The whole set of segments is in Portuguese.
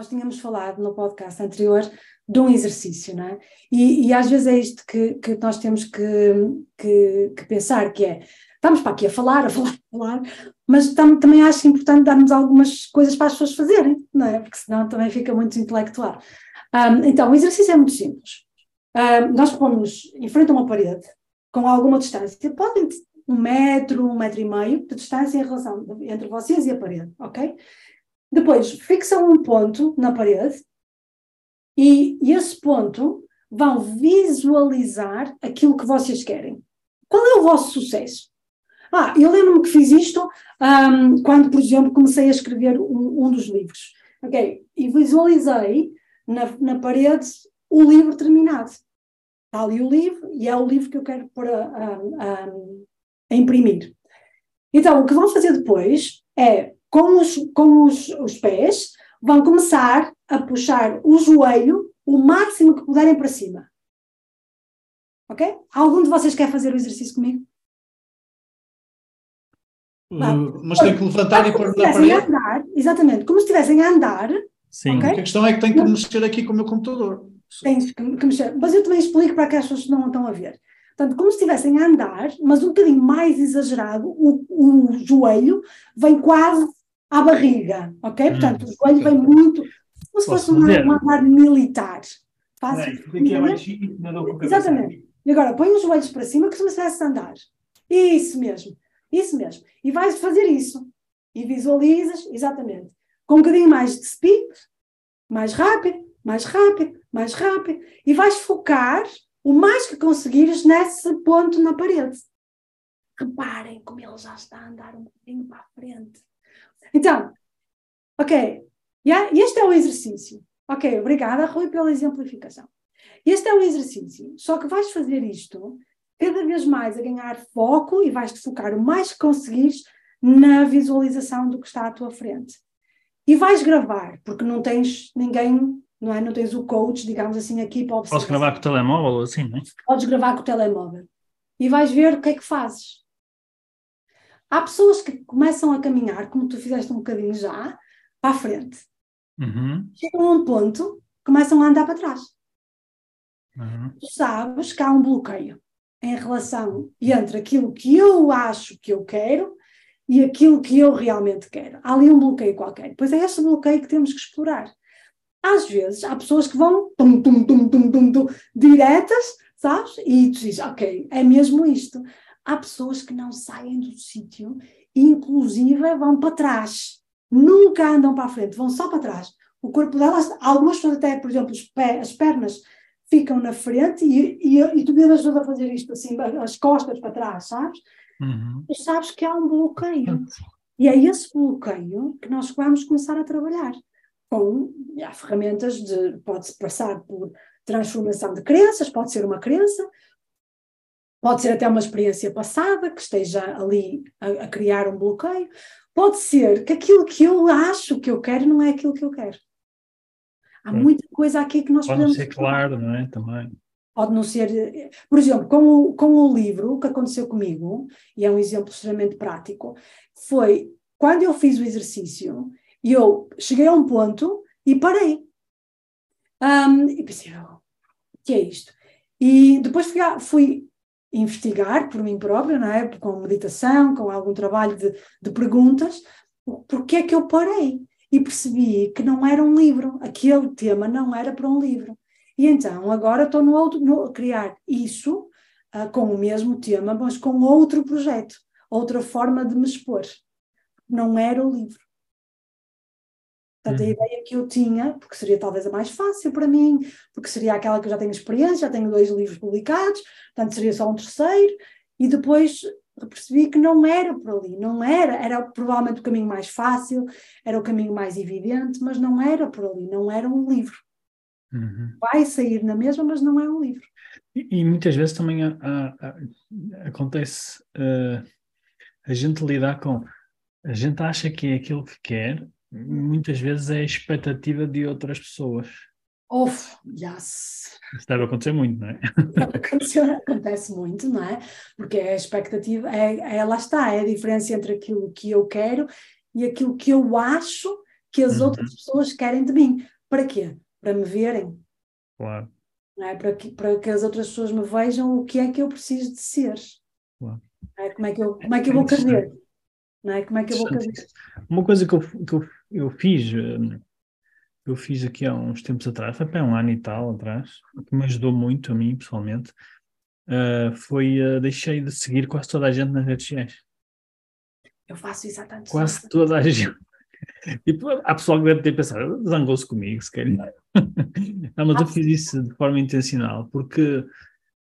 Nós tínhamos falado no podcast anterior de um exercício, não é? E, e às vezes é isto que, que nós temos que, que, que, pensar, que é, estamos para aqui a falar, a falar, a falar, mas tam, também acho importante darmos algumas coisas para as pessoas fazerem, não é? Porque senão também fica muito intelectual. Um, então, o exercício é muito simples. Um, nós pomos em frente a uma parede, com alguma distância, podem um metro, um metro e meio de distância em relação entre vocês e a parede, ok? Depois, fixam um ponto na parede e, esse ponto vão visualizar aquilo que vocês querem. Qual é o vosso sucesso? Ah, eu lembro-me que fiz isto um, quando, por exemplo, comecei a escrever um, um dos livros. Ok? E visualizei na, na, parede o livro terminado. Está ali o livro e é o livro que eu quero pôr a, a, a, a imprimir. Então, o que vão fazer depois é com os, com os, os pés, vão começar a puxar o joelho o máximo que puderem para cima. Ok? Algum de vocês quer fazer o exercício comigo? Uh, mas tem que levantar e pôr na parede. Andar, exatamente, como se estivessem a andar. Sim. Okay? A questão é que tem que mexer aqui com o meu computador. Tens que, que mexer. Mas eu também explico para aquelas pessoas que não estão a ver. Portanto, como se estivessem a andar, mas um bocadinho mais exagerado, o, o joelho vem quase à barriga, ok? Hum, Portanto, o joelho vem muito, como se fosse um, andar militar. Fácil. É, Exatamente. E agora, põe os joelhos para cima que se estivesse a andar. Isso mesmo, isso mesmo. E vais fazer isso. E visualizas, exatamente. Com um bocadinho mais de speed, mais rápido, mais rápido, mais rápido. E vais focar o mais que conseguires nesse ponto na parede. Reparem como ele já está a andar um bocadinho para a frente. Então, ok, yeah? este é o exercício. Ok, obrigada, Rui, pela exemplificação. Este é o exercício. Só que vais fazer isto cada vez mais a ganhar foco e vais-te focar o mais que conseguires na visualização do que está à tua frente. E vais gravar, porque não tens ninguém, não é? Não tens o coach, digamos assim, aqui para observar. Podes gravar com o telemóvel ou assim, não é? Podes gravar com o telemóvel. E vais ver o que é que fazes. Há pessoas que começam a caminhar, como tu fizeste um bocadinho já, para a frente. Uhum. Chegam a um ponto, começam a andar para trás. Uhum. Tu sabes que há um bloqueio em relação entre aquilo que eu acho que eu quero e aquilo que eu realmente quero. Há ali um bloqueio qualquer. Pois é esse bloqueio que temos que explorar. Às vezes há pessoas que vão tum, tum, tum, tum, tum, tum, diretas, sabes? E tu dizes, ok, é mesmo isto há pessoas que não saem do sítio, inclusive vão para trás, nunca andam para a frente, vão só para trás. O corpo delas, algumas pessoas até, por exemplo, as pernas ficam na frente e, e, e tu me ajuda a fazer isto assim, as costas para trás, sabes? Uhum. Mas sabes que há um bloqueio. E é esse bloqueio que nós vamos começar a trabalhar. Com há ferramentas de. Pode-se passar por transformação de crenças, pode ser uma crença, Pode ser até uma experiência passada que esteja ali a, a, criar um bloqueio. Pode ser que aquilo que eu acho que eu quero não é aquilo que eu quero. Há muita coisa aqui que nós Pode podemos. Pode ser claro, não é? Também. Pode não ser. Por exemplo, com o, com o livro, o que aconteceu comigo, e é um exemplo extremamente prático, foi quando eu fiz o exercício, eu cheguei a um ponto e parei. Um, e pensei, oh, o que é isto? E depois fui, fui investigar por mim própria, não é? com meditação, com algum trabalho de, de perguntas, porque é que eu parei? E percebi que não era um livro, aquele tema não era para um livro. E então agora estou no outro, no, criar isso uh, com o mesmo tema, mas com outro projeto, outra forma de me expor. Não era o livro. Portanto, a uhum. ideia que eu tinha, porque seria talvez a mais fácil para mim, porque seria aquela que eu já tenho experiência, já tenho dois livros publicados, portanto seria só um terceiro, e depois percebi que não era por ali, não era, era provavelmente o caminho mais fácil, era o caminho mais evidente, mas não era por ali, não era um livro. Uhum. Vai sair na mesma, mas não é um livro. E, e muitas vezes também há, há, acontece uh, a gente lidar com. A gente acha que é aquilo que quer, muitas vezes é a expectativa de outras pessoas. Uf, yes. Isso deve acontecer muito, não é? Acontece, muito, não é? Porque a expectativa, é, é, lá está, é a diferença entre aquilo que eu quero e aquilo que eu acho que as uhum. outras pessoas querem de mim. Para quê? Para me verem. Claro. Não é? para, que, para que as outras pessoas me vejam o que é que eu preciso de ser. Claro. É? Como, é que eu, como é que eu vou caber? Não é? Como é que eu vou caber? Uma coisa que eu, que eu, eu fiz hum, eu fiz aqui há uns tempos atrás, foi para um ano e tal atrás, que me ajudou muito a mim pessoalmente, uh, foi uh, deixei de seguir quase toda a gente nas redes sociais. Eu faço isso há tantos Quase toda a gente. E há pessoal que deve ter pensado, zangou-se comigo, se calhar. Não, mas eu fiz isso de forma intencional, porque,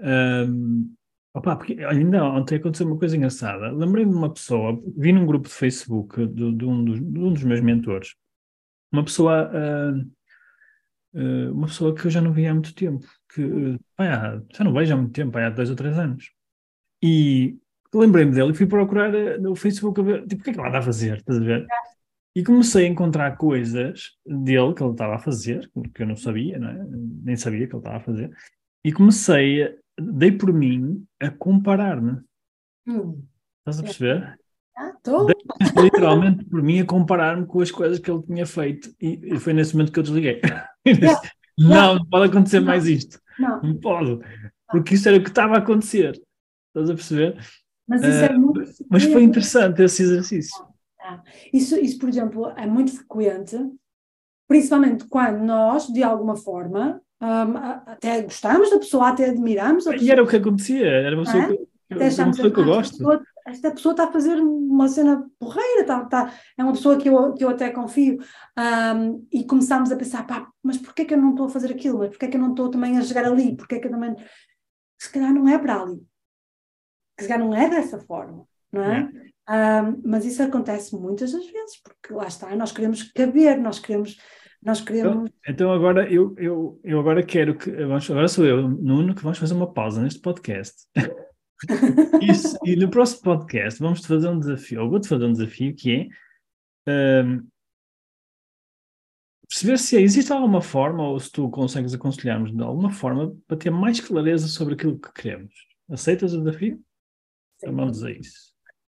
um, opa, porque ainda ontem aconteceu uma coisa engraçada. Lembrei-me de uma pessoa, vi num grupo de Facebook de, de, um, dos, de um dos meus mentores, uma pessoa, uh, uh, uma pessoa que eu já não via há muito tempo, que uh, já não vejo há muito tempo, há dois ou três anos. E lembrei-me dele e fui procurar no Facebook a ver, tipo, o que é que ela está a fazer, estás a ver? E comecei a encontrar coisas dele que ele estava a fazer, que eu não sabia, não é? nem sabia que ele estava a fazer, e comecei, dei por mim a comparar-me. Hum. Estás a perceber? Ah, estou. Literalmente por mim a comparar-me com as coisas que ele tinha feito. E, e foi nesse momento que eu desliguei. não, não pode acontecer não. mais isto. Não. não pode. Porque isso era o que estava a acontecer. Estás a perceber? Mas isso uh, é muito. Mas foi interessante esse exercício. Ah, isso, isso, por exemplo, é muito frequente, principalmente quando nós, de alguma forma, um, até gostamos da pessoa, até admiramos. E era o que acontecia, era uma pessoa é? que, eu, uma pessoa que eu gosto esta pessoa está a fazer uma cena porreira, tá, tá, é uma pessoa que eu, que eu até confio. Um, e começámos a pensar, pá, mas porquê que eu não estou a fazer aquilo? Mas porquê que eu não estou também a chegar ali? Porquê que eu também... Se calhar não é para ali. Se calhar não é dessa forma, não é? é. Um, mas isso acontece muitas das vezes, porque lá está, nós queremos caber, nós queremos... Nós queremos... Então, então agora eu, eu, eu agora quero que... Agora sou eu, Nuno, que vamos fazer uma pausa neste podcast. Isso, e no próximo podcast vamos-te fazer um desafio, eu vou-te fazer um desafio que é um, perceber se existe alguma forma, ou se tu consegues aconselhar-nos de alguma forma, para ter mais clareza sobre aquilo que queremos. Aceitas o desafio? Sim. Então vamos a isso.